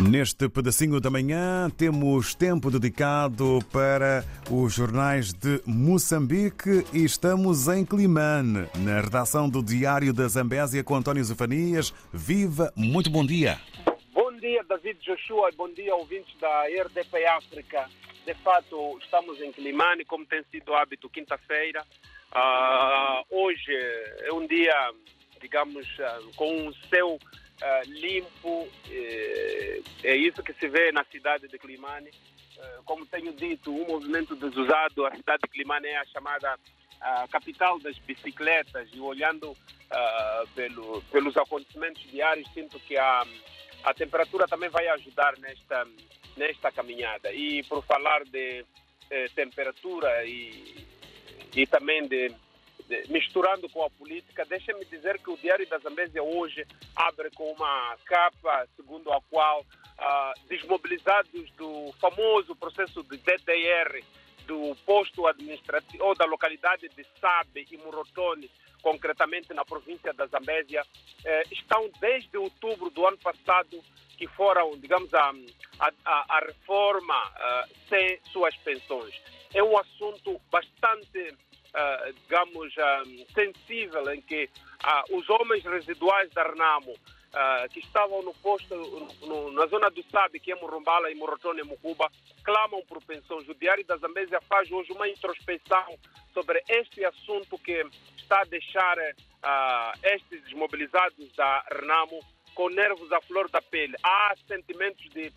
Neste pedacinho da manhã temos tempo dedicado para os jornais de Moçambique e estamos em Climane, na redação do Diário da Zambésia com António Zofanias. Viva, muito bom dia. Bom dia, David Joshua, bom dia, ouvintes da RDP África. De fato, estamos em Climane, como tem sido hábito, quinta-feira. Uh, hoje é um dia, digamos, uh, com um céu Uh, limpo, eh, é isso que se vê na cidade de Climane. Uh, como tenho dito, um movimento desusado, a cidade de Climane é a chamada uh, capital das bicicletas e olhando pelo, pelos acontecimentos diários, sinto que a, a temperatura também vai ajudar nesta, nesta caminhada. E por falar de eh, temperatura e, e também de misturando com a política, deixa-me dizer que o Diário da Zambésia hoje abre com uma capa segundo a qual uh, desmobilizados do famoso processo de DDR do posto administrativo ou da localidade de Sabe e Murotone, concretamente na província da Zambésia, eh, estão desde outubro do ano passado que foram, digamos, a, a, a reforma uh, sem suas pensões. É um assunto bastante uh, digamos, um, sensível em que uh, os homens residuais da Renamo, que estavam no posto, na zona do Sabe, que é Murumbala e Morotone, Mucuba, clamam por pensões. O Diário da Zambésia faz hoje uma introspeção sobre este assunto que está a deixar estes desmobilizados da Renamo com nervos à flor da pele. Há sentimentos de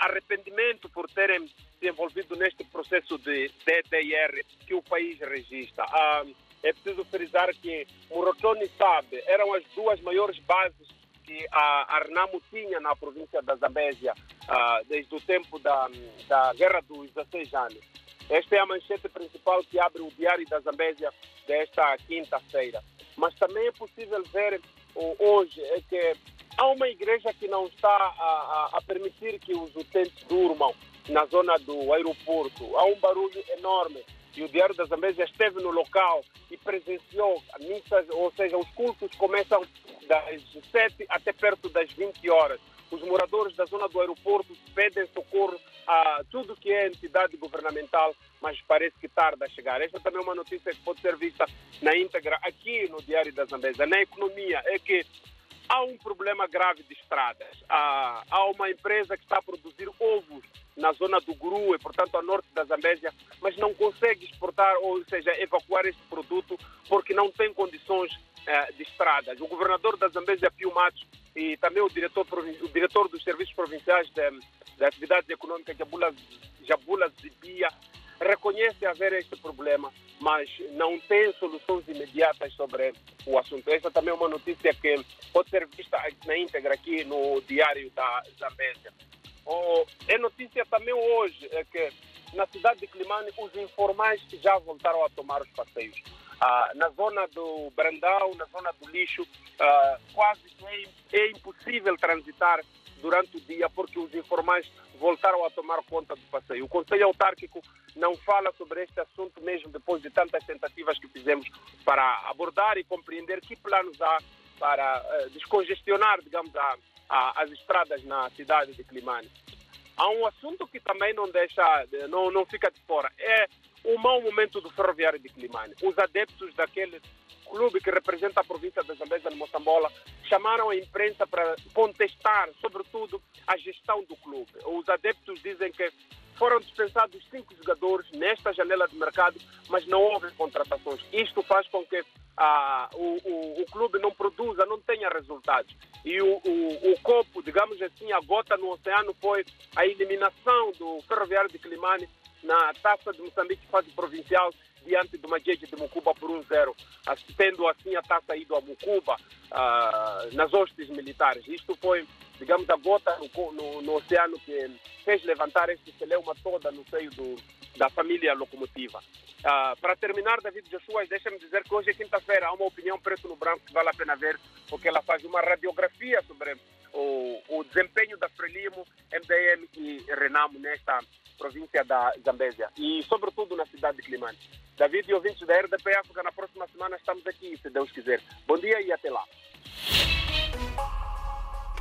arrependimento por terem envolvido neste processo de DDR que o país registra. Ah, é preciso frisar que Morotoni sabe, eram as duas maiores bases que a Arnamo tinha na província da Zambésia ah, desde o tempo da, da Guerra dos 16 anos. Esta é a manchete principal que abre o Diário da Zambésia desta quinta-feira. Mas também é possível ver hoje é que há uma igreja que não está a, a permitir que os utentes durmam na zona do aeroporto. Há um barulho enorme. E o Diário da Zambésia esteve no local e presenciou missas, ou seja, os cultos começam das 7 até perto das 20 horas. Os moradores da zona do aeroporto pedem socorro a tudo que é entidade governamental, mas parece que tarda a chegar. Esta também é uma notícia que pode ser vista na íntegra aqui no Diário da Zambésia. Na economia, é que há um problema grave de estradas. Há, uma empresa que está ovos na zona do Guru, portanto a norte da Zambésia, mas não consegue exportar, ou seja, evacuar este produto porque não tem condições eh, de estradas. O governador da Zambésia, Pio Matos, e também o diretor, o diretor dos serviços provinciais de, de atividades econômicas, Jabula, Jabula Zibia, reconhece haver este problema, mas não tem soluções imediatas sobre o assunto. Essa também é uma notícia que pode ser vista na íntegra aqui no Diário da Zambésia. Oh, é notícia também hoje é que na cidade de Climane os informais já voltaram a tomar os passeios. Ah, na zona do Brandão, na zona do lixo, ah, quase é, é impossível transitar durante o dia porque os informais voltaram a tomar conta do passeio. O Conselho Autárquico não fala sobre este assunto mesmo depois de tantas tentativas que fizemos para abordar e compreender que planos há para uh, descongestionar, digamos, a, a, as estradas na cidade de Climane. Há um assunto que também não deixa, não, não fica de fora, é o mau momento do ferroviário de Climane. Os adeptos daquele clube que representa a província da Zambésia de Moçambola chamaram a imprensa para contestar, sobretudo, a gestão do clube. Os adeptos dizem que foram dispensados cinco jogadores nesta janela de mercado, mas não houve contratações. Isto faz com que ah, o, o, o, clube não produza, não tenha resultados. E o, o, o copo, digamos assim, a gota no oceano foi a eliminação do Ferroviário de Climane na taça de Moçambique, fase provincial, diante do Majeje de Mucuba por 1-0, tendo assim a taça ido a Mucuba ah, nas hostes militares. Isto foi, digamos, a gota no, no, no oceano que fez levantar este celeuma toda no seio do, da família locomotiva. Uh, para terminar, David Joshua, deixa-me dizer que hoje é quinta-feira, há uma opinião preto no branco que vale a pena ver, porque ela faz uma radiografia sobre o, o desempenho da Frelimo, MDM e Renamo nesta província da Zambésia e, sobretudo, na cidade de Climane. David e ouvintes da RDP África, na próxima semana estamos aqui, se Deus quiser. Bom dia e até lá.